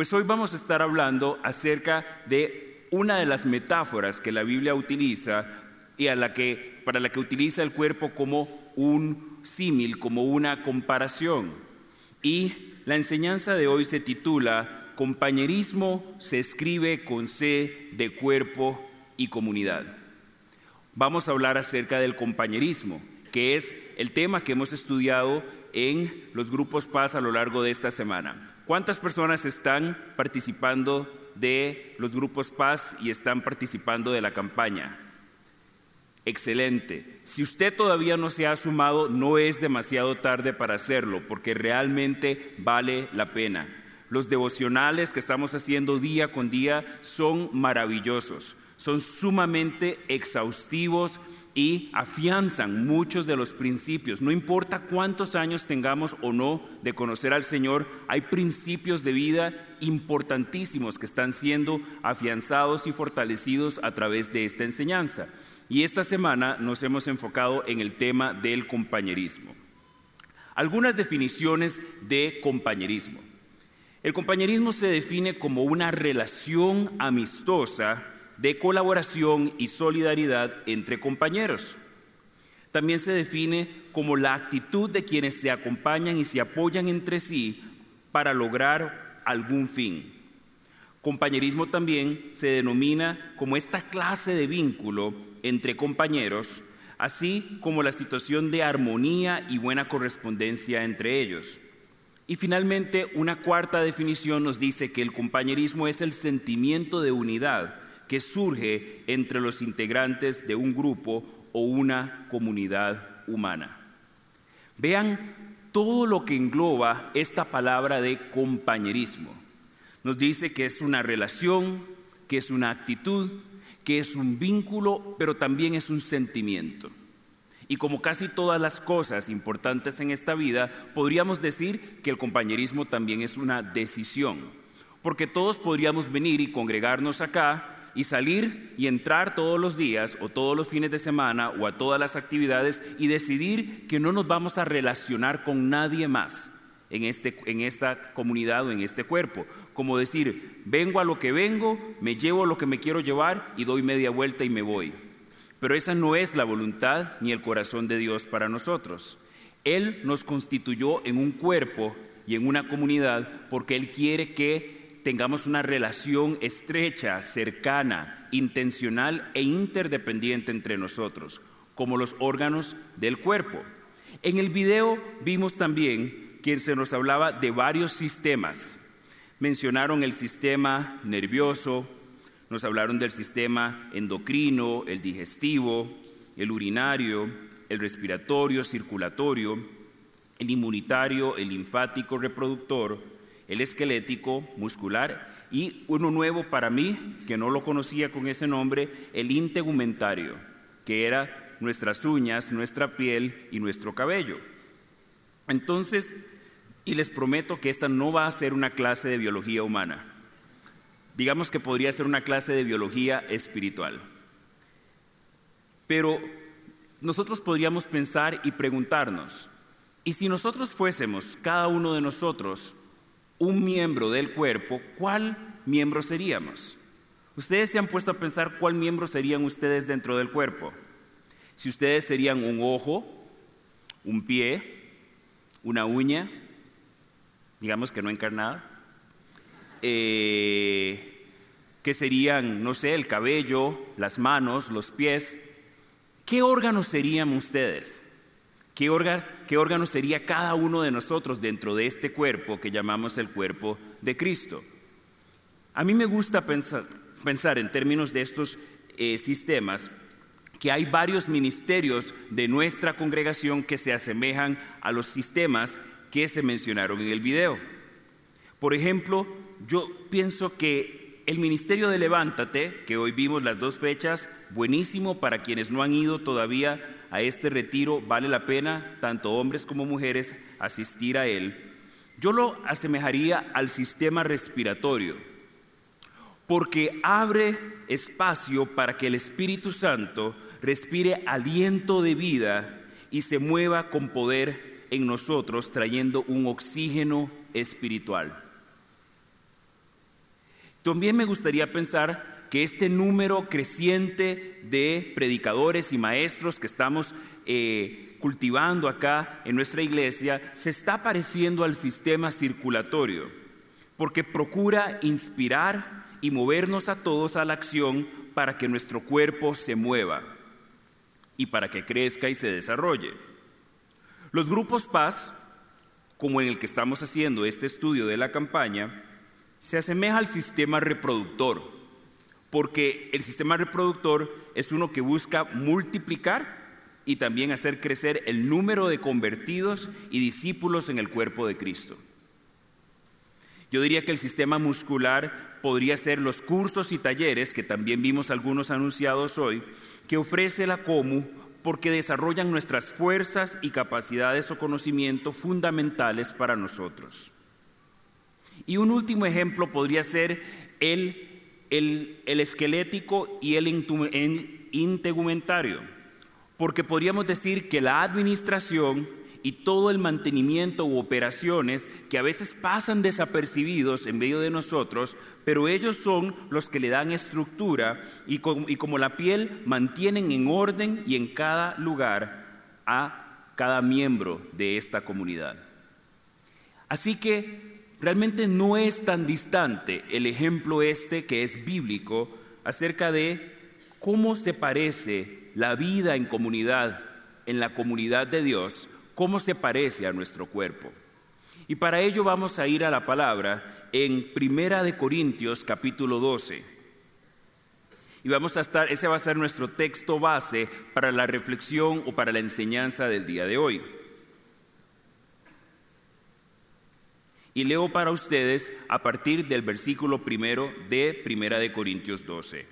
Pues hoy vamos a estar hablando acerca de una de las metáforas que la Biblia utiliza y a la que, para la que utiliza el cuerpo como un símil, como una comparación. Y la enseñanza de hoy se titula Compañerismo se escribe con C de cuerpo y comunidad. Vamos a hablar acerca del compañerismo, que es el tema que hemos estudiado en los grupos Paz a lo largo de esta semana. ¿Cuántas personas están participando de los grupos Paz y están participando de la campaña? Excelente. Si usted todavía no se ha sumado, no es demasiado tarde para hacerlo, porque realmente vale la pena. Los devocionales que estamos haciendo día con día son maravillosos, son sumamente exhaustivos y afianzan muchos de los principios. No importa cuántos años tengamos o no de conocer al Señor, hay principios de vida importantísimos que están siendo afianzados y fortalecidos a través de esta enseñanza. Y esta semana nos hemos enfocado en el tema del compañerismo. Algunas definiciones de compañerismo. El compañerismo se define como una relación amistosa de colaboración y solidaridad entre compañeros. También se define como la actitud de quienes se acompañan y se apoyan entre sí para lograr algún fin. Compañerismo también se denomina como esta clase de vínculo entre compañeros, así como la situación de armonía y buena correspondencia entre ellos. Y finalmente, una cuarta definición nos dice que el compañerismo es el sentimiento de unidad que surge entre los integrantes de un grupo o una comunidad humana. Vean todo lo que engloba esta palabra de compañerismo. Nos dice que es una relación, que es una actitud, que es un vínculo, pero también es un sentimiento. Y como casi todas las cosas importantes en esta vida, podríamos decir que el compañerismo también es una decisión, porque todos podríamos venir y congregarnos acá y salir y entrar todos los días o todos los fines de semana o a todas las actividades y decidir que no nos vamos a relacionar con nadie más en, este, en esta comunidad o en este cuerpo. Como decir, vengo a lo que vengo, me llevo lo que me quiero llevar y doy media vuelta y me voy. Pero esa no es la voluntad ni el corazón de Dios para nosotros. Él nos constituyó en un cuerpo y en una comunidad porque Él quiere que tengamos una relación estrecha, cercana, intencional e interdependiente entre nosotros, como los órganos del cuerpo. En el video vimos también quien se nos hablaba de varios sistemas. Mencionaron el sistema nervioso, nos hablaron del sistema endocrino, el digestivo, el urinario, el respiratorio, circulatorio, el inmunitario, el linfático, reproductor, el esquelético, muscular y uno nuevo para mí, que no lo conocía con ese nombre, el integumentario, que era nuestras uñas, nuestra piel y nuestro cabello. Entonces, y les prometo que esta no va a ser una clase de biología humana. Digamos que podría ser una clase de biología espiritual. Pero nosotros podríamos pensar y preguntarnos, ¿y si nosotros fuésemos, cada uno de nosotros, un miembro del cuerpo, cuál miembro seríamos? Ustedes se han puesto a pensar cuál miembro serían ustedes dentro del cuerpo. Si ustedes serían un ojo, un pie, una uña, digamos que no encarnada, eh, que serían, no sé, el cabello, las manos, los pies. ¿Qué órganos serían ustedes? ¿Qué, ¿Qué órgano sería cada uno de nosotros dentro de este cuerpo que llamamos el cuerpo de Cristo? A mí me gusta pensar, pensar en términos de estos eh, sistemas que hay varios ministerios de nuestra congregación que se asemejan a los sistemas que se mencionaron en el video. Por ejemplo, yo pienso que el ministerio de Levántate, que hoy vimos las dos fechas, buenísimo para quienes no han ido todavía a este retiro, vale la pena, tanto hombres como mujeres, asistir a él. Yo lo asemejaría al sistema respiratorio, porque abre espacio para que el Espíritu Santo respire aliento de vida y se mueva con poder en nosotros trayendo un oxígeno espiritual. También me gustaría pensar que este número creciente de predicadores y maestros que estamos eh, cultivando acá en nuestra iglesia se está pareciendo al sistema circulatorio, porque procura inspirar y movernos a todos a la acción para que nuestro cuerpo se mueva y para que crezca y se desarrolle. Los grupos paz, como en el que estamos haciendo este estudio de la campaña, se asemeja al sistema reproductor, porque el sistema reproductor es uno que busca multiplicar y también hacer crecer el número de convertidos y discípulos en el cuerpo de Cristo. Yo diría que el sistema muscular podría ser los cursos y talleres, que también vimos algunos anunciados hoy, que ofrece la COMU porque desarrollan nuestras fuerzas y capacidades o conocimiento fundamentales para nosotros. Y un último ejemplo podría ser el, el, esquelético y el integumentario, porque podríamos decir que la administración y todo el mantenimiento u operaciones que a veces pasan desapercibidos en medio de nosotros, pero ellos son los que le dan estructura y, como la piel mantienen en orden y en cada lugar a cada miembro de esta comunidad. Así que realmente no es tan distante el ejemplo este que es bíblico acerca de cómo se parece la vida en comunidad, en la comunidad de Dios, cómo se parece a nuestro cuerpo. Y para ello vamos a ir a la palabra en Primera de Corintios capítulo 12. Y vamos a estar, ese va a ser nuestro texto base para la reflexión o para la enseñanza del día de hoy. Y leo para ustedes a partir del versículo primero de Primera de Corintios 12.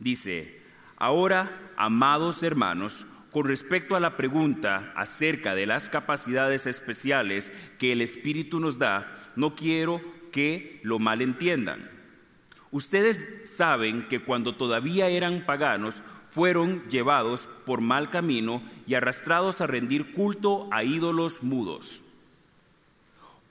Dice, ahora, amados hermanos, con respecto a la pregunta acerca de las capacidades especiales que el Espíritu nos da, no quiero que lo malentiendan. Ustedes saben que cuando todavía eran paganos, fueron llevados por mal camino y arrastrados a rendir culto a ídolos mudos.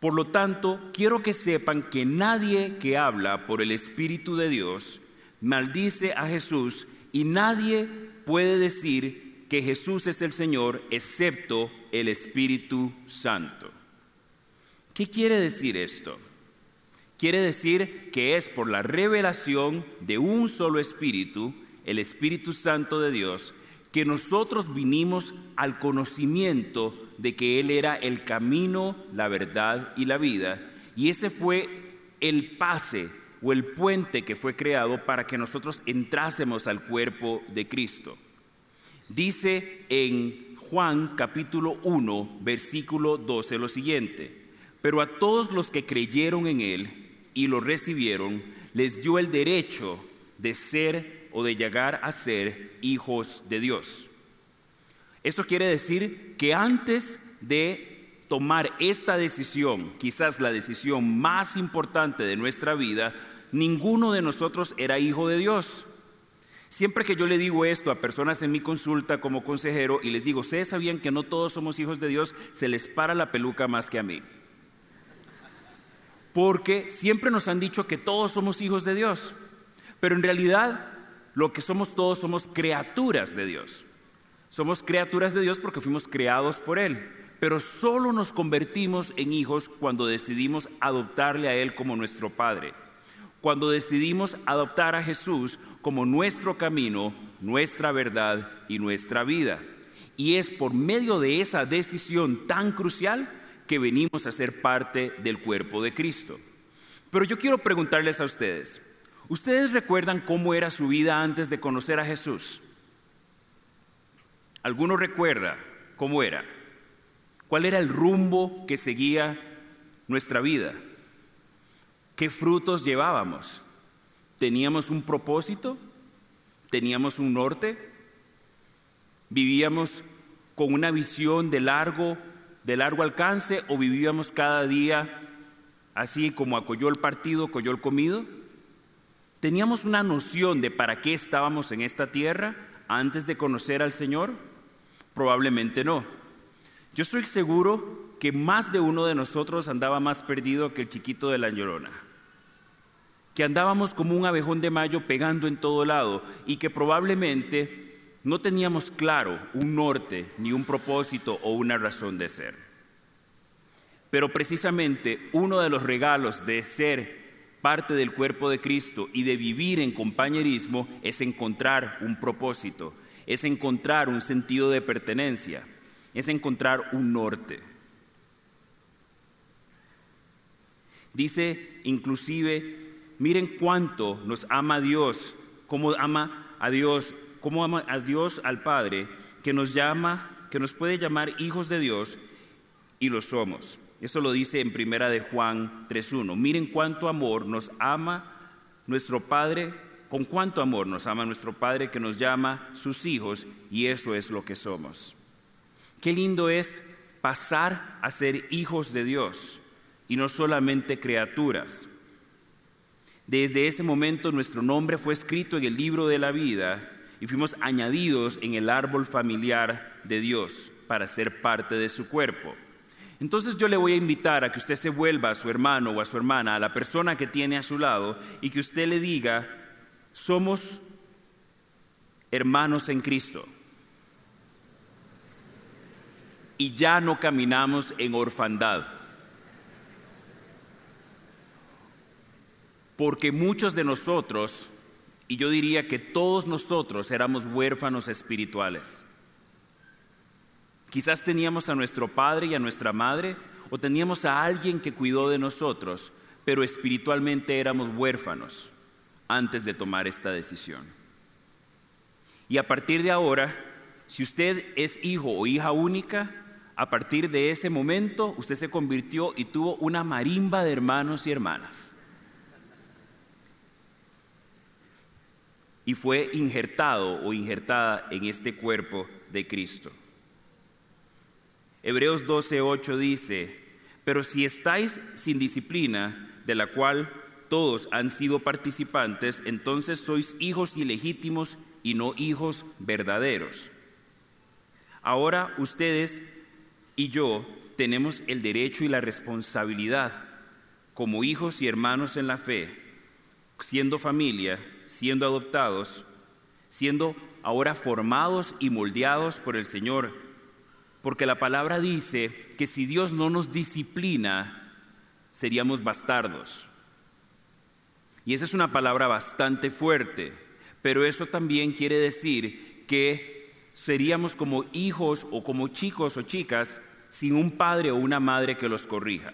Por lo tanto, quiero que sepan que nadie que habla por el Espíritu de Dios maldice a Jesús y nadie puede decir que Jesús es el Señor, excepto el Espíritu Santo. ¿Qué quiere decir esto? Quiere decir que es por la revelación de un solo Espíritu, el Espíritu Santo de Dios, que nosotros vinimos al conocimiento de que Él era el camino, la verdad y la vida. Y ese fue el pase o el puente que fue creado para que nosotros entrásemos al cuerpo de Cristo. Dice en Juan capítulo 1, versículo 12 lo siguiente, pero a todos los que creyeron en Él y lo recibieron, les dio el derecho de ser o de llegar a ser hijos de Dios. Eso quiere decir que antes de tomar esta decisión, quizás la decisión más importante de nuestra vida, ninguno de nosotros era hijo de Dios. Siempre que yo le digo esto a personas en mi consulta como consejero y les digo, ustedes sabían que no todos somos hijos de Dios, se les para la peluca más que a mí. Porque siempre nos han dicho que todos somos hijos de Dios, pero en realidad lo que somos todos somos criaturas de Dios. Somos criaturas de Dios porque fuimos creados por Él, pero solo nos convertimos en hijos cuando decidimos adoptarle a Él como nuestro Padre cuando decidimos adoptar a Jesús como nuestro camino, nuestra verdad y nuestra vida. Y es por medio de esa decisión tan crucial que venimos a ser parte del cuerpo de Cristo. Pero yo quiero preguntarles a ustedes, ¿ustedes recuerdan cómo era su vida antes de conocer a Jesús? ¿Alguno recuerda cómo era? ¿Cuál era el rumbo que seguía nuestra vida? ¿Qué frutos llevábamos? ¿Teníamos un propósito? ¿Teníamos un norte? ¿Vivíamos con una visión de largo, de largo alcance o vivíamos cada día así como acolló el partido, acolló el comido? ¿Teníamos una noción de para qué estábamos en esta tierra antes de conocer al Señor? Probablemente no. Yo estoy seguro que más de uno de nosotros andaba más perdido que el chiquito de la llorona. que andábamos como un abejón de mayo pegando en todo lado y que probablemente no teníamos claro un norte, ni un propósito o una razón de ser. Pero precisamente uno de los regalos de ser parte del cuerpo de Cristo y de vivir en compañerismo es encontrar un propósito, es encontrar un sentido de pertenencia, es encontrar un norte. Dice inclusive, miren cuánto nos ama Dios, cómo ama a Dios, cómo ama a Dios al Padre, que nos llama, que nos puede llamar hijos de Dios y lo somos. Eso lo dice en primera de Juan 3.1. Miren cuánto amor nos ama nuestro Padre, con cuánto amor nos ama nuestro Padre que nos llama sus hijos y eso es lo que somos. Qué lindo es pasar a ser hijos de Dios y no solamente criaturas. Desde ese momento nuestro nombre fue escrito en el libro de la vida y fuimos añadidos en el árbol familiar de Dios para ser parte de su cuerpo. Entonces yo le voy a invitar a que usted se vuelva a su hermano o a su hermana, a la persona que tiene a su lado, y que usted le diga, somos hermanos en Cristo. Y ya no caminamos en orfandad. Porque muchos de nosotros, y yo diría que todos nosotros éramos huérfanos espirituales. Quizás teníamos a nuestro padre y a nuestra madre, o teníamos a alguien que cuidó de nosotros, pero espiritualmente éramos huérfanos antes de tomar esta decisión. Y a partir de ahora, si usted es hijo o hija única, a partir de ese momento usted se convirtió y tuvo una marimba de hermanos y hermanas. Y fue injertado o injertada en este cuerpo de Cristo. Hebreos 12:8 dice, pero si estáis sin disciplina, de la cual todos han sido participantes, entonces sois hijos ilegítimos y no hijos verdaderos. Ahora ustedes y yo tenemos el derecho y la responsabilidad como hijos y hermanos en la fe, siendo familia, siendo adoptados, siendo ahora formados y moldeados por el Señor porque la palabra dice que si Dios no nos disciplina, seríamos bastardos. Y esa es una palabra bastante fuerte, pero eso también quiere decir que seríamos como hijos o como chicos o chicas sin un padre o una madre que los corrija.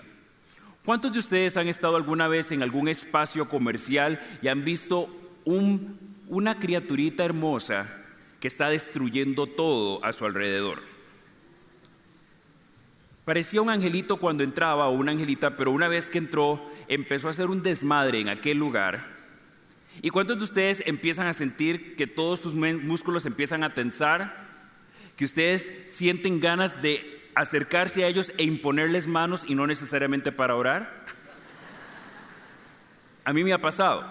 ¿Cuántos de ustedes han estado alguna vez en algún espacio comercial y han visto una criaturita hermosa que está destruyendo todo a su alrededor? Parecía un angelito cuando entraba o una angelita, pero una vez que entró empezó a hacer un desmadre en aquel lugar. ¿Y cuántos de ustedes empiezan a sentir que todos sus músculos empiezan a tensar? Que ustedes sienten ganas de acercarse a ellos e imponerles manos y no necesariamente para orar? A mí me ha pasado.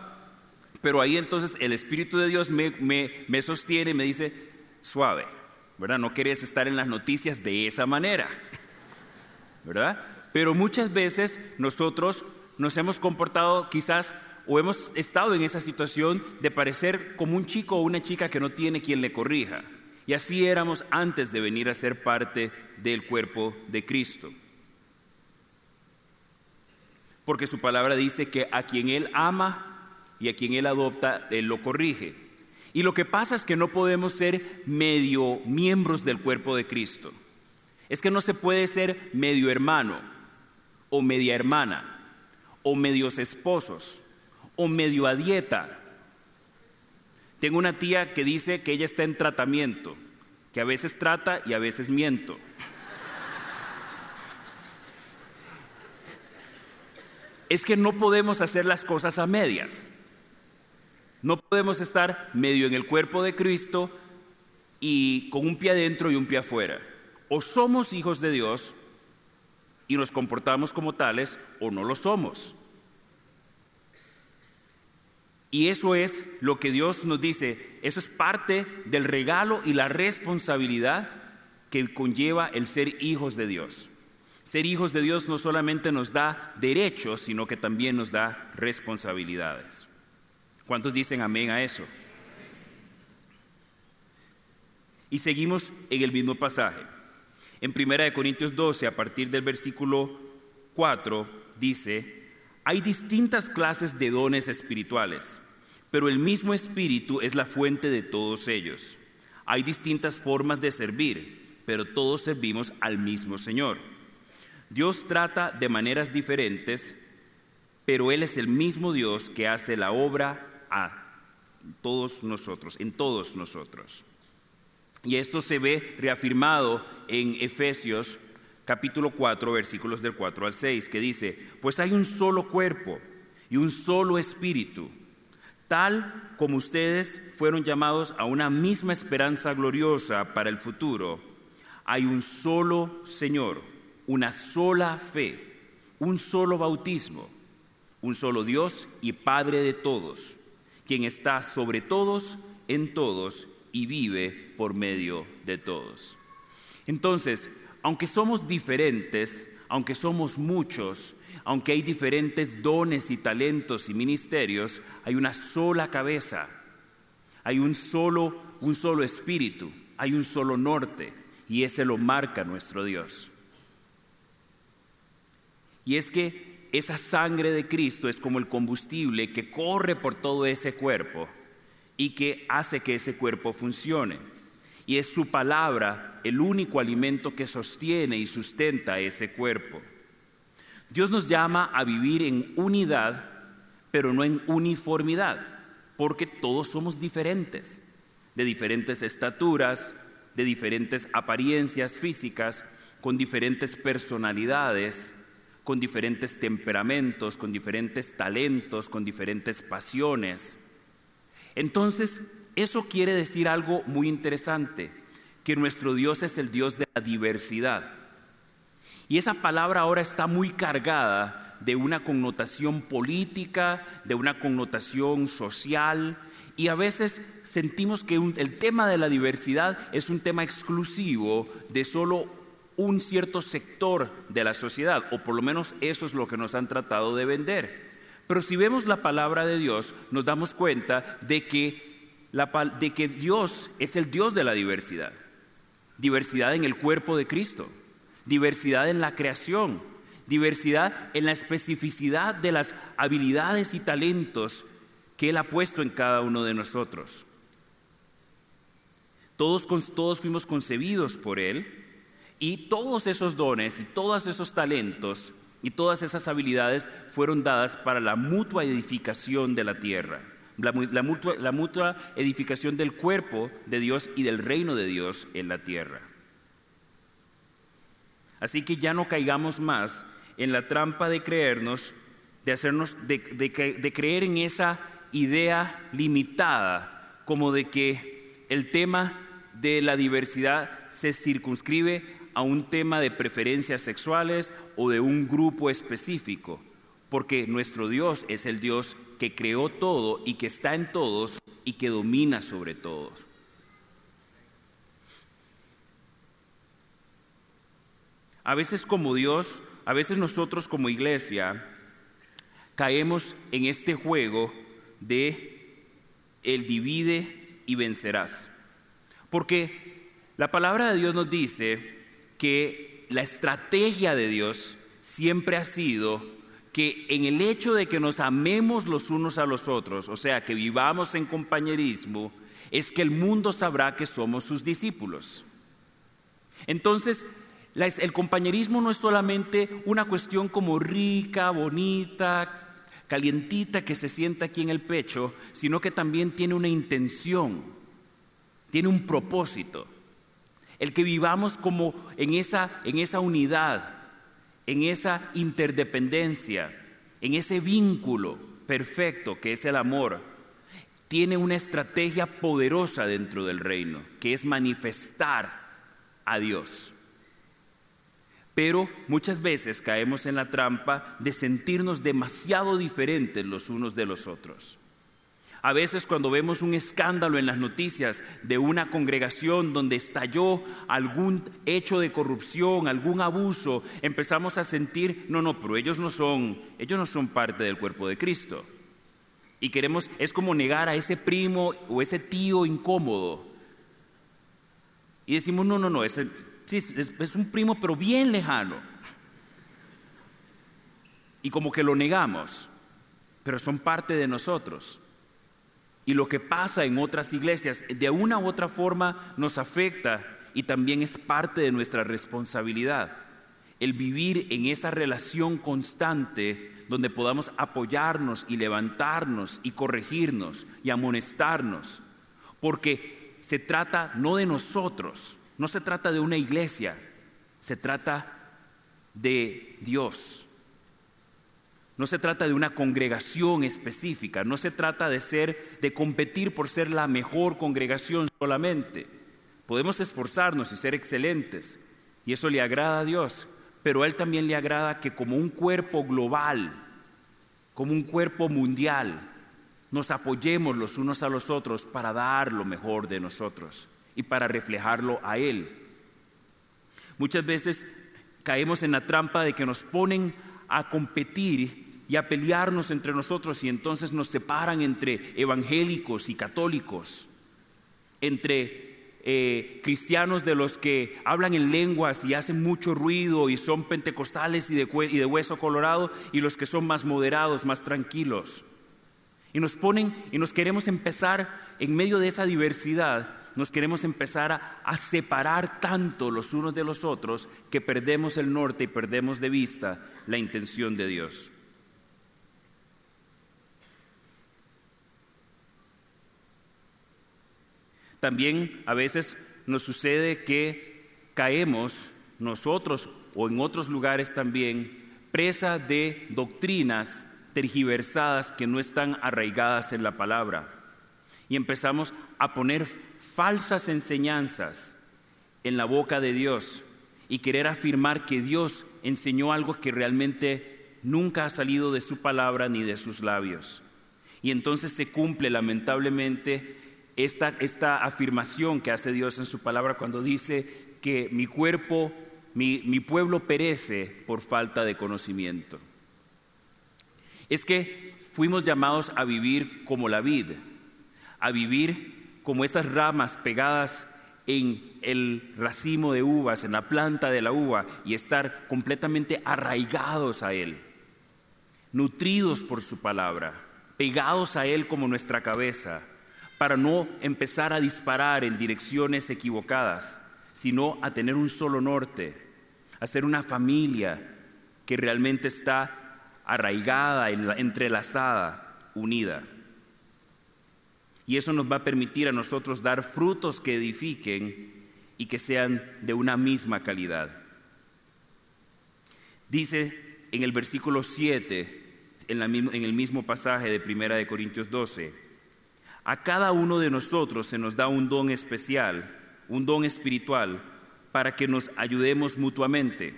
Pero ahí entonces el Espíritu de Dios me, me sostiene y me dice, suave, ¿verdad? No querés estar en las noticias de esa manera. ¿Verdad? Pero muchas veces nosotros nos hemos comportado quizás o hemos estado en esa situación de parecer como un chico o una chica que no tiene quien le corrija. Y así éramos antes de venir a ser parte del cuerpo de Cristo. Porque su palabra dice que a quien Él ama y a quien Él adopta, Él lo corrige. Y lo que pasa es que no podemos ser medio miembros del cuerpo de Cristo. Es que no se puede ser medio hermano o media hermana o medios esposos o medio a dieta. Tengo una tía que dice que ella está en tratamiento, que a veces trata y a veces miento. Es que no podemos hacer las cosas a medias. No podemos estar medio en el cuerpo de Cristo y con un pie adentro y un pie afuera. O somos hijos de Dios y nos comportamos como tales o no lo somos. Y eso es lo que Dios nos dice, eso es parte del regalo y la responsabilidad que conlleva el ser hijos de Dios. Ser hijos de Dios no solamente nos da derechos, sino que también nos da responsabilidades. ¿Cuántos dicen amén a eso? Y seguimos en el mismo pasaje. En 1 Corintios 12, a partir del versículo 4, dice, hay distintas clases de dones espirituales, pero el mismo Espíritu es la fuente de todos ellos. Hay distintas formas de servir, pero todos servimos al mismo Señor. Dios trata de maneras diferentes, pero Él es el mismo Dios que hace la obra a todos nosotros, en todos nosotros. Y esto se ve reafirmado en Efesios capítulo 4, versículos del 4 al 6, que dice, pues hay un solo cuerpo y un solo espíritu, tal como ustedes fueron llamados a una misma esperanza gloriosa para el futuro, hay un solo Señor una sola fe, un solo bautismo, un solo Dios y Padre de todos, quien está sobre todos, en todos y vive por medio de todos. Entonces, aunque somos diferentes, aunque somos muchos, aunque hay diferentes dones y talentos y ministerios, hay una sola cabeza, hay un solo, un solo espíritu, hay un solo norte, y ese lo marca nuestro Dios. Y es que esa sangre de Cristo es como el combustible que corre por todo ese cuerpo y que hace que ese cuerpo funcione. Y es su palabra el único alimento que sostiene y sustenta ese cuerpo. Dios nos llama a vivir en unidad, pero no en uniformidad, porque todos somos diferentes, de diferentes estaturas, de diferentes apariencias físicas, con diferentes personalidades, con diferentes temperamentos, con diferentes talentos, con diferentes pasiones. Entonces, eso quiere decir algo muy interesante, que nuestro Dios es el Dios de la diversidad. Y esa palabra ahora está muy cargada de una connotación política, de una connotación social, y a veces sentimos que el tema de la diversidad es un tema exclusivo de solo un cierto sector de la sociedad, o por lo menos eso es lo que nos han tratado de vender. Pero si vemos la palabra de Dios, nos damos cuenta de que, de que Dios es el Dios de la diversidad. Diversidad en el cuerpo de Cristo, diversidad en la creación, diversidad en la especificidad de las habilidades y talentos que Él ha puesto en cada uno de nosotros. Todos, todos fuimos concebidos por Él y todos esos dones y todos esos talentos y todas esas habilidades fueron dadas para la mutua edificación de la tierra, la, mutua, edificación del cuerpo de Dios y del reino de Dios en la tierra. Así que ya no caigamos más en la trampa de creernos, de hacernos, de creer en esa idea limitada, como de que el tema de la diversidad se circunscribe a un tema de preferencias sexuales o de un grupo específico, porque nuestro Dios es el Dios que creó todo y que está en todos y que domina sobre todos. A veces como Dios, a veces nosotros como iglesia caemos en este juego de el divide y vencerás. Porque la palabra de Dios nos dice que la estrategia de Dios siempre ha sido que en el hecho de que nos amemos los unos a los otros, o sea, que vivamos en compañerismo, es que el mundo sabrá que somos sus discípulos. Entonces, el compañerismo no es solamente una cuestión como rica, bonita, calientita que se sienta aquí en el pecho, sino que también tiene una intención, tiene un propósito. El que vivamos como en esa, en esa unidad, en esa interdependencia, en ese vínculo perfecto que es el amor, tiene una estrategia poderosa dentro del reino, que es manifestar a Dios. Pero muchas veces caemos en la trampa de sentirnos demasiado diferentes los unos de los otros. A veces cuando vemos un escándalo en las noticias de una congregación donde estalló algún hecho de corrupción, algún abuso, empezamos a sentir, no, no, pero ellos no son, ellos no son parte del cuerpo de Cristo. Y queremos, es como negar a ese primo o ese tío incómodo. Y decimos, no, no, no, ese, es un primo pero bien lejano. Y como que lo negamos, pero son parte de nosotros. Y lo que pasa en otras iglesias de una u otra forma nos afecta y también es parte de nuestra responsabilidad. El vivir en esa relación constante donde podamos apoyarnos y levantarnos y corregirnos y amonestarnos. Porque se trata no de nosotros, no se trata de una iglesia, se trata de Dios. No se trata de una congregación específica, no se trata de ser de competir por ser la mejor congregación solamente. Podemos esforzarnos y ser excelentes, y eso le agrada a Dios, pero a Él también le agrada que como un cuerpo global, como un cuerpo mundial, nos apoyemos los unos a los otros para dar lo mejor de nosotros y para reflejarlo a Él. Muchas veces caemos en la trampa de que nos ponen a competir y a pelearnos entre nosotros y entonces nos separan entre evangélicos y católicos, entre eh, cristianos de los que hablan en lenguas y hacen mucho ruido y son pentecostales y de, y de hueso colorado y los que son más moderados, más tranquilos. Y nos ponen y nos queremos empezar en medio de esa diversidad, nos queremos empezar a, a, separar tanto los unos de los otros que perdemos el norte y perdemos de vista la intención de Dios. También a veces nos sucede que caemos nosotros o en otros lugares también presa de doctrinas tergiversadas que no están arraigadas en la palabra. Y empezamos a poner falsas enseñanzas en la boca de Dios y querer afirmar que Dios enseñó algo que realmente nunca ha salido de su palabra ni de sus labios. Y entonces se cumple lamentablemente esta, esta afirmación que hace Dios en su palabra cuando dice que mi cuerpo, mi, mi pueblo perece por falta de conocimiento. Es que fuimos llamados a vivir como la vid, a vivir como esas ramas pegadas en el racimo de uvas, en la planta de la uva, y estar completamente arraigados a Él, nutridos por su palabra, pegados a Él como nuestra cabeza, para no empezar a disparar en direcciones equivocadas, sino a tener un solo norte, a ser una familia que realmente está arraigada, entrelazada, unida. Y eso nos va a permitir a nosotros dar frutos que edifiquen y que sean de una misma calidad. Dice en el versículo 7, en, el mismo pasaje de Primera de Corintios 12, a cada uno de nosotros se nos da un don especial, un don espiritual, para que nos ayudemos mutuamente.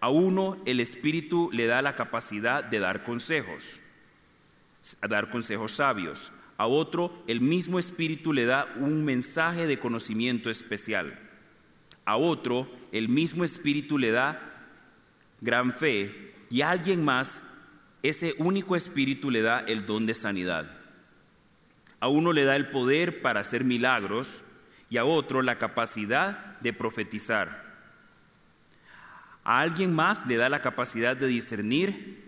A uno el Espíritu le da la capacidad de dar consejos, a dar consejos sabios. A otro el mismo Espíritu le da un mensaje de conocimiento especial. A otro el mismo Espíritu le da gran fe y a alguien más ese único Espíritu le da el don de sanidad. A uno le da el poder para hacer milagros y a otro la capacidad de profetizar. A alguien más le da la capacidad de discernir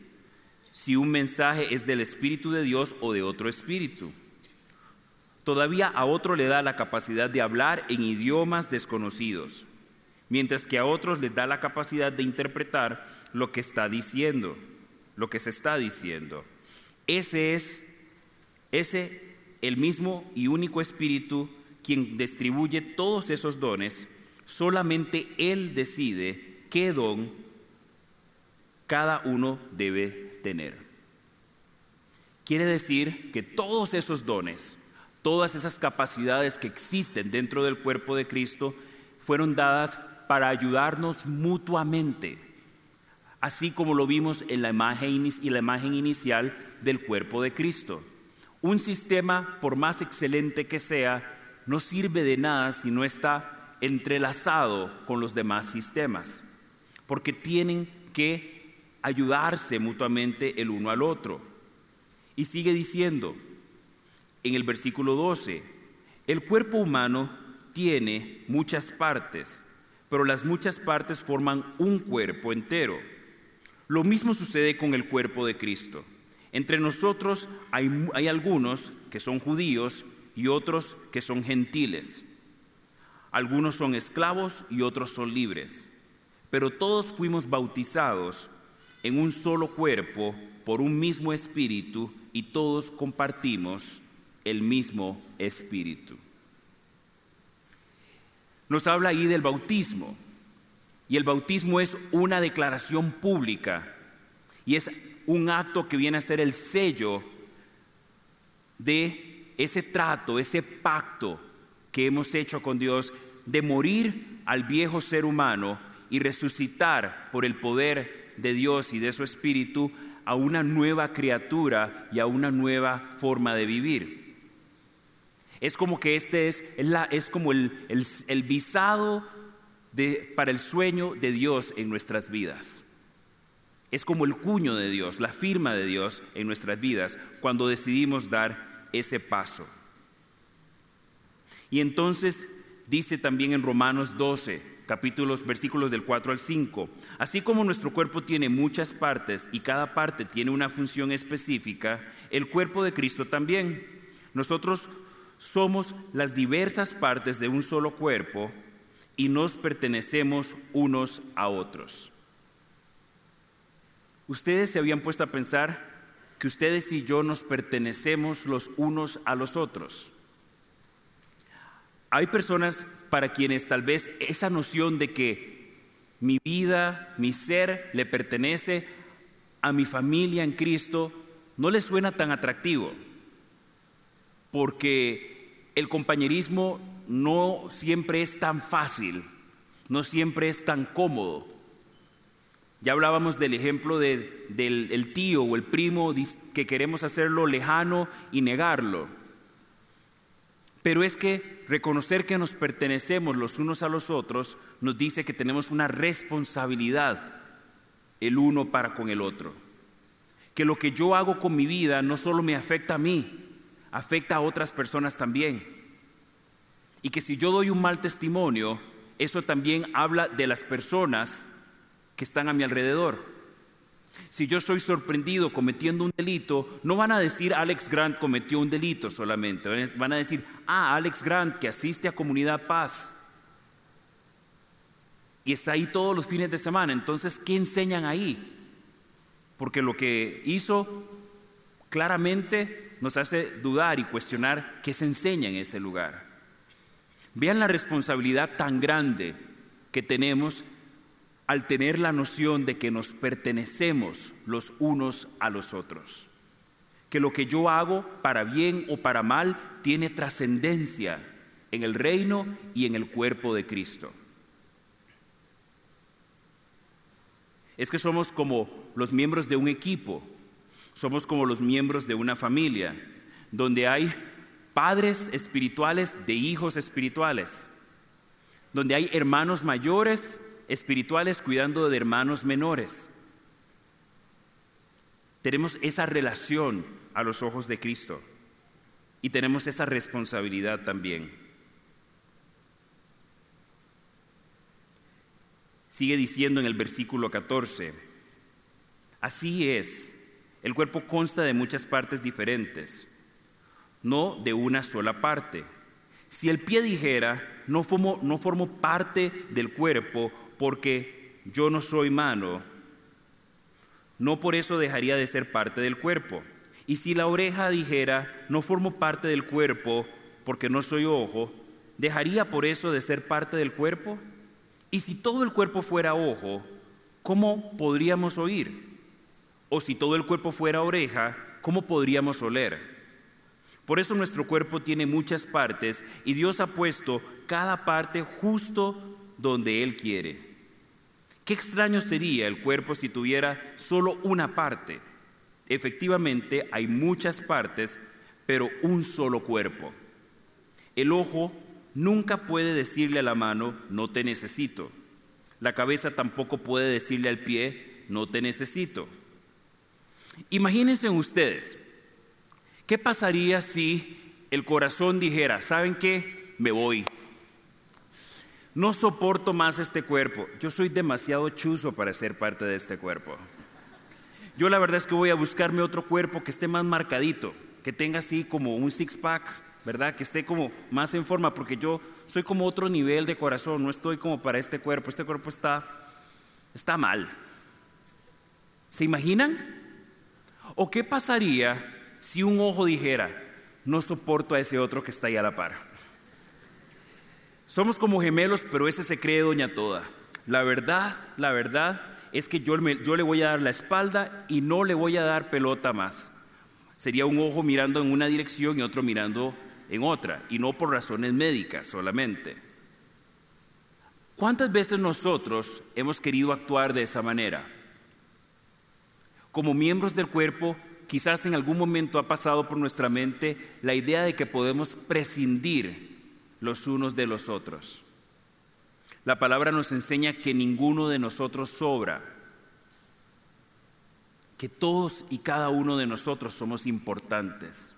si un mensaje es del Espíritu de Dios o de otro Espíritu. Todavía a otro le da la capacidad de hablar en idiomas desconocidos, mientras que a otros le da la capacidad de interpretar lo que está diciendo, lo que se está diciendo. Ese es ese el mismo y único Espíritu quien distribuye todos esos dones, solamente Él decide qué don cada uno debe tener. Quiere decir que todos esos dones, todas esas capacidades que existen dentro del cuerpo de Cristo, fueron dadas para ayudarnos mutuamente, así como lo vimos en la imagen, y la imagen inicial del cuerpo de Cristo. Un sistema, por más excelente que sea, no sirve de nada si no está entrelazado con los demás sistemas, porque tienen que ayudarse mutuamente el uno al otro. Y sigue diciendo en el versículo 12, el cuerpo humano tiene muchas partes, pero las muchas partes forman un cuerpo entero. Lo mismo sucede con el cuerpo de Cristo. Entre nosotros hay, hay algunos que son judíos y otros que son gentiles. Algunos son esclavos y otros son libres. Pero todos fuimos bautizados en un solo cuerpo por un mismo espíritu y todos compartimos el mismo espíritu. Nos habla ahí del bautismo. Y el bautismo es una declaración pública y es un acto que viene a ser el sello de ese trato, ese pacto que hemos hecho con Dios de morir al viejo ser humano y resucitar por el poder de Dios y de su espíritu a una nueva criatura y a una nueva forma de vivir. Es como que este es, es, como el, el, visado de, para el sueño de Dios en nuestras vidas. Es como el cuño de Dios, la firma de Dios en nuestras vidas cuando decidimos dar ese paso. Y entonces dice también en Romanos 12, capítulos, versículos del 4 al 5, así como nuestro cuerpo tiene muchas partes y cada parte tiene una función específica, el cuerpo de Cristo también. Nosotros somos las diversas partes de un solo cuerpo y nos pertenecemos unos a otros. Ustedes se habían puesto a pensar que ustedes y yo nos pertenecemos los unos a los otros. Hay personas para quienes tal vez esa noción de que mi vida, mi ser le pertenece a mi familia en Cristo no les suena tan atractivo, porque el compañerismo no siempre es tan fácil, no siempre es tan cómodo. Ya hablábamos del ejemplo del tío o el primo que queremos hacerlo lejano y negarlo. Pero es que reconocer que nos pertenecemos los unos a los otros nos dice que tenemos una responsabilidad el uno para con el otro. Que lo que yo hago con mi vida no solo me afecta a mí, afecta a otras personas también. Y que si yo doy un mal testimonio, eso también habla de las personas que están a mi alrededor. Si yo soy sorprendido cometiendo un delito, no van a decir Alex Grant cometió un delito solamente, van a decir, ah, Alex Grant que asiste a Comunidad Paz y está ahí todos los fines de semana. Entonces, ¿qué enseñan ahí? Porque lo que hizo claramente nos hace dudar y cuestionar qué se enseña en ese lugar. Vean la responsabilidad tan grande que tenemos al tener la noción de que nos pertenecemos los unos a los otros. Que lo que yo hago, para bien o para mal, tiene trascendencia en el reino y en el cuerpo de Cristo. Es que somos como los miembros de un equipo, somos como los miembros de una familia, donde hay padres espirituales de hijos espirituales, donde hay hermanos mayores espirituales cuidando de hermanos menores. Tenemos esa relación a los ojos de Cristo y tenemos esa responsabilidad también. Sigue diciendo en el versículo 14, así es, el cuerpo consta de muchas partes diferentes, no de una sola parte. Si el pie dijera, no formo, no formo parte del cuerpo, porque yo no soy mano, no por eso dejaría de ser parte del cuerpo. Y si la oreja dijera, no formo parte del cuerpo porque no soy ojo, ¿dejaría por eso de ser parte del cuerpo? Y si todo el cuerpo fuera ojo, ¿cómo podríamos oír? O si todo el cuerpo fuera oreja, ¿cómo podríamos oler? Por eso nuestro cuerpo tiene muchas partes y Dios ha puesto cada parte justo donde Él quiere. Qué extraño sería el cuerpo si tuviera solo una parte. Efectivamente, hay muchas partes, pero un solo cuerpo. El ojo nunca puede decirle a la mano, no te necesito. La cabeza tampoco puede decirle al pie, no te necesito. Imagínense ustedes, ¿qué pasaría si el corazón dijera, ¿saben qué? Me voy. No soporto más este cuerpo. Yo soy demasiado chuzo para ser parte de este cuerpo. Yo la verdad es que voy a buscarme otro cuerpo que esté más marcadito, que tenga así como un six-pack, ¿verdad? Que esté como más en forma, porque yo soy como otro nivel de corazón, no estoy como para este cuerpo, este cuerpo está, está mal. ¿Se imaginan? ¿O qué pasaría si un ojo dijera, no soporto a ese otro que está ahí a la par? Somos como gemelos, pero ese se cree doña toda. La verdad, la verdad es que yo, yo le voy a dar la espalda y no le voy a dar pelota más. Sería un ojo mirando en una dirección y otro mirando en otra, y no por razones médicas solamente. ¿Cuántas veces nosotros hemos querido actuar de esa manera? Como miembros del cuerpo, quizás en algún momento ha pasado por nuestra mente la idea de que podemos prescindir los unos de los otros. La palabra nos enseña que ninguno de nosotros sobra, que todos y cada uno de nosotros somos importantes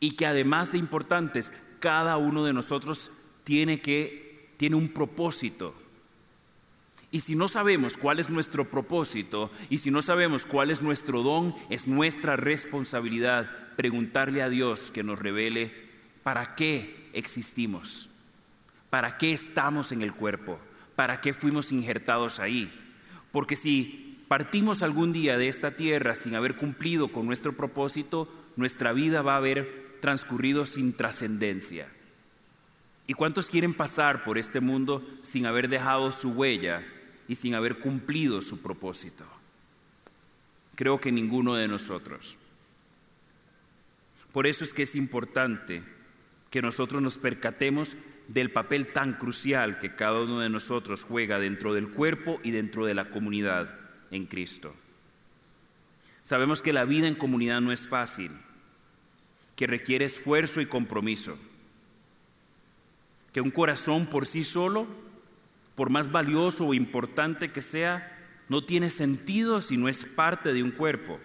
y que además de importantes, cada uno de nosotros tiene que tiene un propósito. Y si no sabemos cuál es nuestro propósito y si no sabemos cuál es nuestro don, es nuestra responsabilidad preguntarle a Dios que nos revele para qué existimos, para qué estamos en el cuerpo, para qué fuimos injertados ahí. Porque si partimos algún día de esta tierra sin haber cumplido con nuestro propósito, nuestra vida va a haber transcurrido sin trascendencia. ¿Y cuántos quieren pasar por este mundo sin haber dejado su huella y sin haber cumplido su propósito? Creo que ninguno de nosotros. Por eso es que es importante que nosotros nos percatemos del papel tan crucial que cada uno de nosotros juega dentro del cuerpo y dentro de la comunidad en Cristo. Sabemos que la vida en comunidad no es fácil que requiere esfuerzo y compromiso. Que un corazón por sí solo, por más valioso o importante que sea, no tiene sentido si no es parte de un cuerpo.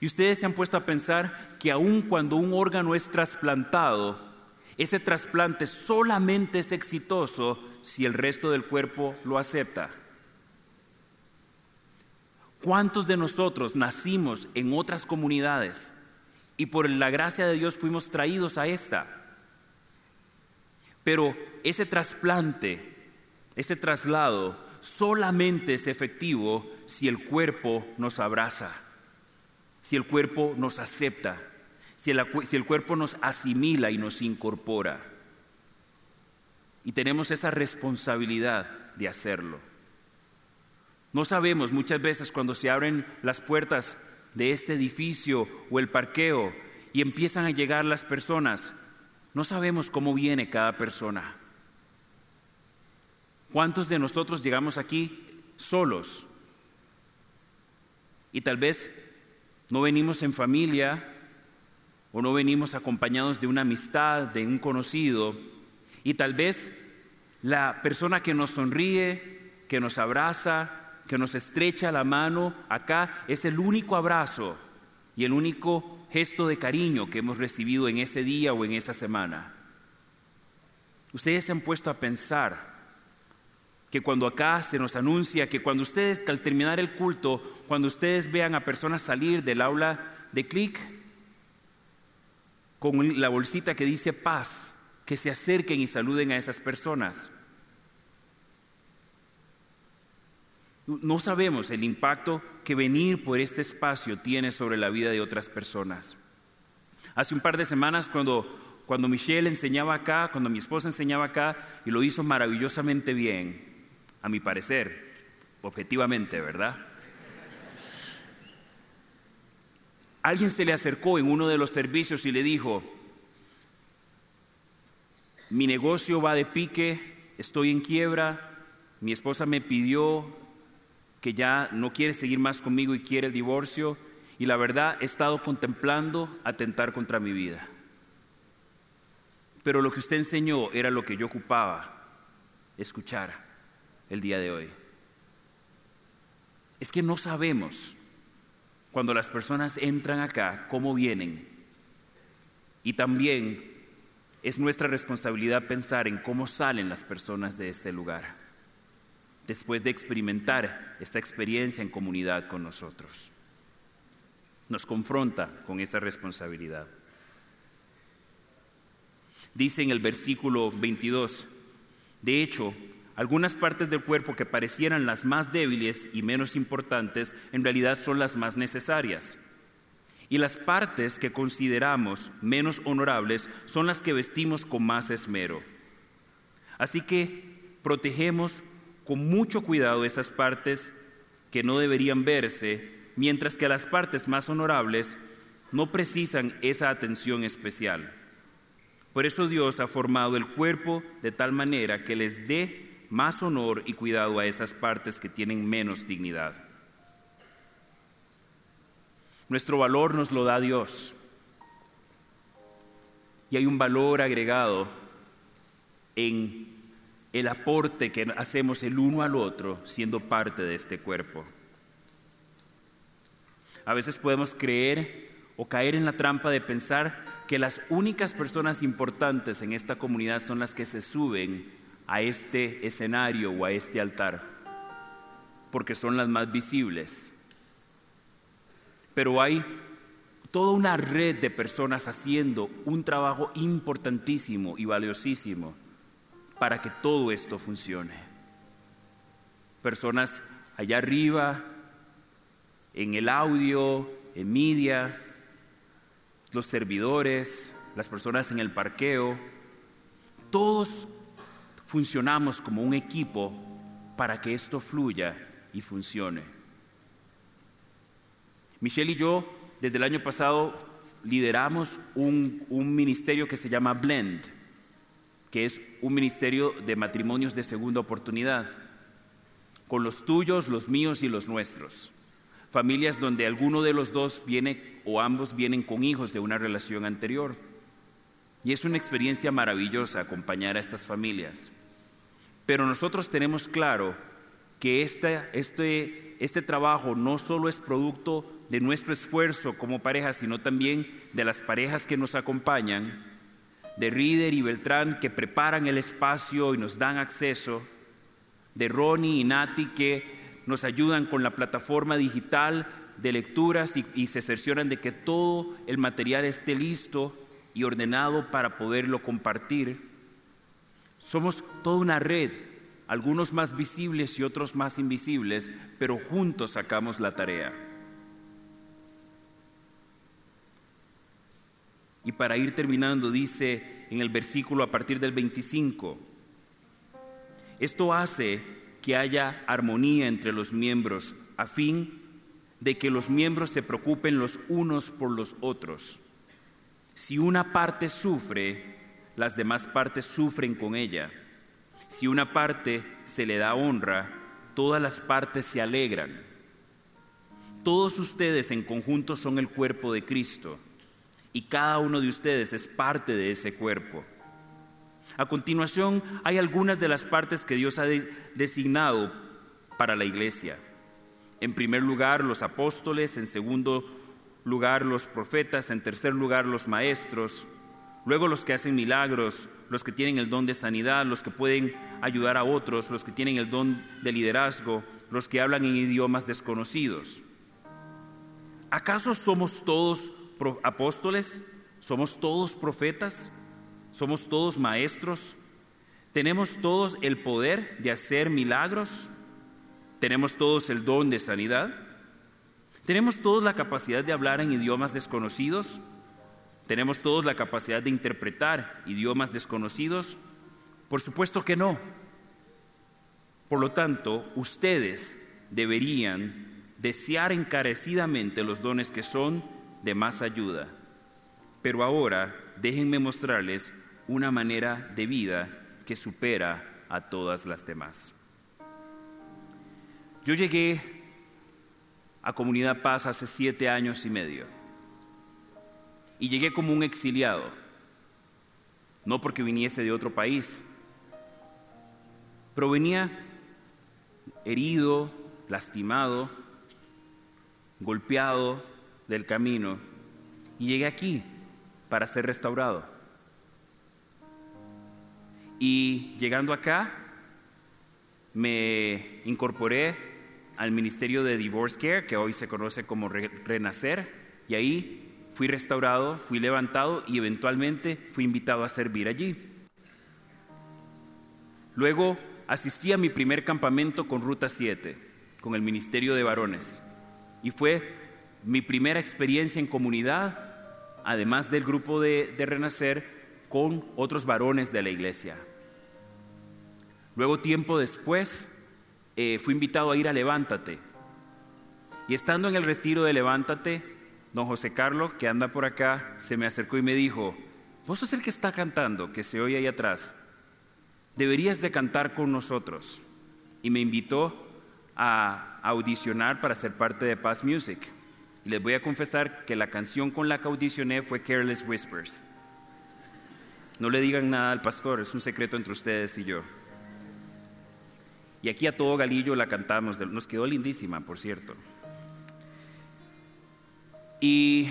Y ustedes se han puesto a pensar que aun cuando un órgano es trasplantado, ese trasplante solamente es exitoso si el resto del cuerpo lo acepta. ¿Cuántos de nosotros nacimos en otras comunidades y por la gracia de Dios fuimos traídos a esta. Pero ese trasplante, ese traslado, solamente es efectivo si el cuerpo nos abraza, si el cuerpo nos acepta, si el, si el cuerpo nos asimila y nos incorpora. Y tenemos esa responsabilidad de hacerlo. No sabemos muchas veces cuando se abren las puertas de este edificio o el parqueo y empiezan a llegar las personas. No sabemos cómo viene cada persona. ¿Cuántos de nosotros llegamos aquí solos? Y tal vez no venimos en familia o no venimos acompañados de una amistad, de un conocido. Y tal vez la persona que nos sonríe, que nos abraza, que nos estrecha la mano acá es el único abrazo y el único gesto de cariño que hemos recibido en ese día o en esa semana. Ustedes se han puesto a pensar que cuando acá se nos anuncia que cuando ustedes al terminar el culto, cuando ustedes vean a personas salir del aula de clic con la bolsita que dice paz, que se acerquen y saluden a esas personas. No sabemos el impacto que venir por este espacio tiene sobre la vida de otras personas. Hace un par de semanas cuando, cuando Michelle enseñaba acá, cuando mi esposa enseñaba acá, y lo hizo maravillosamente bien, a mi parecer, objetivamente, ¿verdad? Alguien se le acercó en uno de los servicios y le dijo, mi negocio va de pique, estoy en quiebra, mi esposa me pidió que ya no quiere seguir más conmigo y quiere el divorcio. Y la verdad, he estado contemplando atentar contra mi vida. Pero lo que usted enseñó era lo que yo ocupaba escuchar el día de hoy. Es que no sabemos cuando las personas entran acá cómo vienen. Y también es nuestra responsabilidad pensar en cómo salen las personas de este lugar después de experimentar esta experiencia en comunidad con nosotros. Nos confronta con esa responsabilidad. Dice en el versículo 22, de hecho, algunas partes del cuerpo que parecieran las más débiles y menos importantes, en realidad son las más necesarias. Y las partes que consideramos menos honorables son las que vestimos con más esmero. Así que protegemos con mucho cuidado estas partes que no deberían verse, mientras que las partes más honorables no precisan esa atención especial. Por eso Dios ha formado el cuerpo de tal manera que les dé más honor y cuidado a esas partes que tienen menos dignidad. Nuestro valor nos lo da Dios. Y hay un valor agregado en el aporte que hacemos el uno al otro siendo parte de este cuerpo. A veces podemos creer o caer en la trampa de pensar que las únicas personas importantes en esta comunidad son las que se suben a este escenario o a este altar, porque son las más visibles. Pero hay toda una red de personas haciendo un trabajo importantísimo y valiosísimo para que todo esto funcione. Personas allá arriba, en el audio, en media, los servidores, las personas en el parqueo, todos funcionamos como un equipo para que esto fluya y funcione. Michelle y yo, desde el año pasado, lideramos un, ministerio que se llama Blend que es un ministerio de matrimonios de segunda oportunidad, con los tuyos, los míos y los nuestros. Familias donde alguno de los dos viene o ambos vienen con hijos de una relación anterior. Y es una experiencia maravillosa acompañar a estas familias. Pero nosotros tenemos claro que este, este, este trabajo no solo es producto de nuestro esfuerzo como pareja, sino también de las parejas que nos acompañan de Rider y Beltrán que preparan el espacio y nos dan acceso, de Ronnie y Nati que nos ayudan con la plataforma digital de lecturas y, se cercioran de que todo el material esté listo y ordenado para poderlo compartir. Somos toda una red, algunos más visibles y otros más invisibles, pero juntos sacamos la tarea. Y para ir terminando, dice en el versículo a partir del 25, esto hace que haya armonía entre los miembros a fin de que los miembros se preocupen los unos por los otros. Si una parte sufre, las demás partes sufren con ella. Si una parte se le da honra, todas las partes se alegran. Todos ustedes en conjunto son el cuerpo de Cristo y cada uno de ustedes es parte de ese cuerpo. A continuación, hay algunas de las partes que Dios ha designado para la iglesia. En primer lugar, los apóstoles, en segundo lugar, los profetas, en tercer lugar, los maestros, luego los que hacen milagros, los que tienen el don de sanidad, los que pueden ayudar a otros, los que tienen el don de liderazgo, los que hablan en idiomas desconocidos. ¿Acaso somos todos apóstoles? ¿Somos todos profetas? ¿Somos todos maestros? ¿Tenemos todos el poder de hacer milagros? ¿Tenemos todos el don de sanidad? ¿Tenemos todos la capacidad de hablar en idiomas desconocidos? ¿Tenemos todos la capacidad de interpretar idiomas desconocidos? Por supuesto que no. Por lo tanto, ustedes deberían desear encarecidamente los dones que son de más ayuda. Pero ahora déjenme mostrarles una manera de vida que supera a todas las demás. Yo llegué a Comunidad Paz hace siete años y medio. Y llegué como un exiliado, no porque viniese de otro país, pero venía herido, lastimado, golpeado del camino. Y llegué aquí para ser restaurado. Y llegando acá, me incorporé al Ministerio de Divorce Care, que hoy se conoce como Renacer, y ahí fui restaurado, fui levantado y eventualmente fui invitado a servir allí. Luego asistí a mi primer campamento con Ruta 7, con el Ministerio de Varones, y fue mi primera experiencia en comunidad, además del grupo de, de Renacer, con otros varones de la iglesia. Luego, tiempo después, eh, fui invitado a ir a Levántate. Y estando en el retiro de Levántate, don José Carlos, que anda por acá, se me acercó y me dijo, vos sos el que está cantando, que se oye ahí atrás. Deberías de cantar con nosotros. Y me invitó a audicionar para ser parte de Paz Music. Y les voy a confesar que la canción con la que audicioné fue Careless Whispers. No le digan nada al pastor, es un secreto entre ustedes y yo. Y aquí a todo galillo la cantamos, nos quedó lindísima, por cierto. Y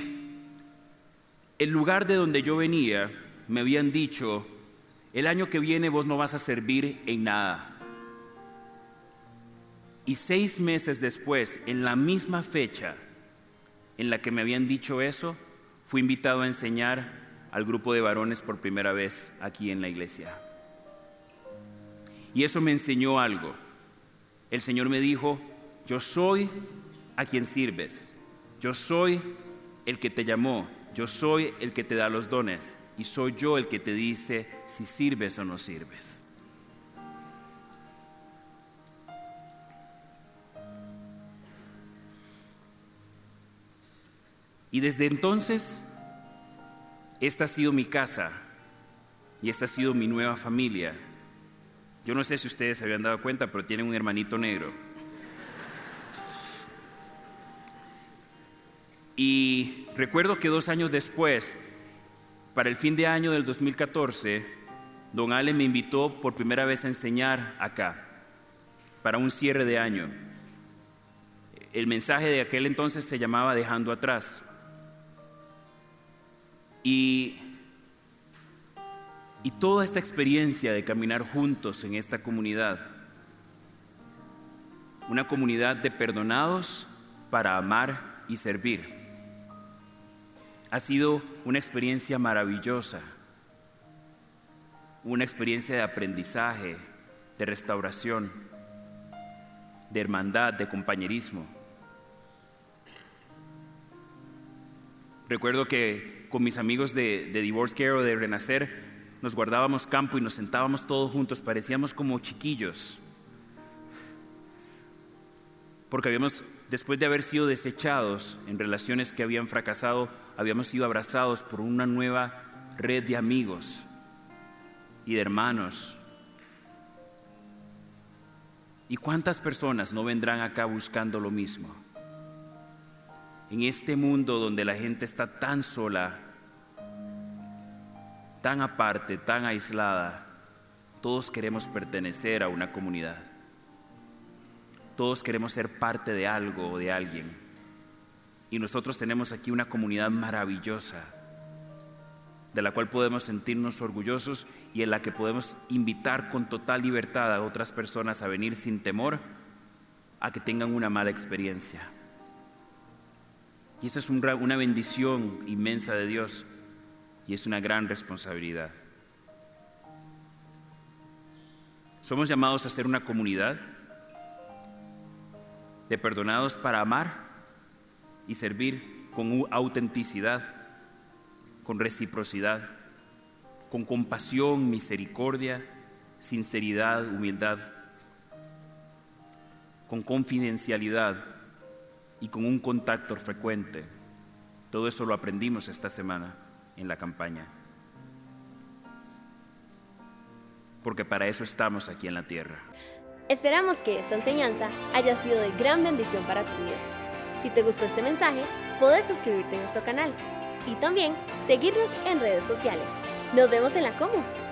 el lugar de donde yo venía, me habían dicho, el año que viene vos no vas a servir en nada. Y seis meses después, en la misma fecha en la que me habían dicho eso, fui invitado a enseñar al grupo de varones por primera vez aquí en la iglesia. Y eso me enseñó algo. El Señor me dijo, yo soy a quien sirves, yo soy el que te llamó, yo soy el que te da los dones y soy yo el que te dice si sirves o no sirves. Y desde entonces, esta ha sido mi casa y esta ha sido mi nueva familia. Yo no sé si ustedes se habían dado cuenta, pero tienen un hermanito negro. Y recuerdo que dos años después, para el fin de año del 2014, don Ale me invitó por primera vez a enseñar acá, para un cierre de año. El mensaje de aquel entonces se llamaba Dejando atrás. Y y toda esta experiencia de caminar juntos en esta comunidad, una comunidad de perdonados para amar y servir, ha sido una experiencia maravillosa, una experiencia de aprendizaje, de restauración, de hermandad, de compañerismo. Recuerdo que con mis amigos de, Divorce Care o de Renacer, nos guardábamos campo y nos sentábamos todos juntos, parecíamos como chiquillos. Porque habíamos, después de haber sido desechados en relaciones que habían fracasado, habíamos sido abrazados por una nueva red de amigos y de hermanos. ¿Y cuántas personas no vendrán acá buscando lo mismo? En este mundo donde la gente está tan sola, tan aparte, tan aislada, todos queremos pertenecer a una comunidad. Todos queremos ser parte de algo o de alguien. Y nosotros tenemos aquí una comunidad maravillosa, de la cual podemos sentirnos orgullosos y en la que podemos invitar con total libertad a otras personas a venir sin temor a que tengan una mala experiencia. Y eso es una bendición inmensa de Dios y es una gran responsabilidad. Somos llamados a ser una comunidad de perdonados para amar y servir con autenticidad, con reciprocidad, con compasión, misericordia, sinceridad, humildad, con confidencialidad y con un contacto frecuente. Todo eso lo aprendimos esta semana en la campaña. Porque para eso estamos aquí en la tierra. Esperamos que esta enseñanza haya sido de gran bendición para tu vida. Si te gustó este mensaje, puedes suscribirte a nuestro canal y también seguirnos en redes sociales. Nos vemos en la Como.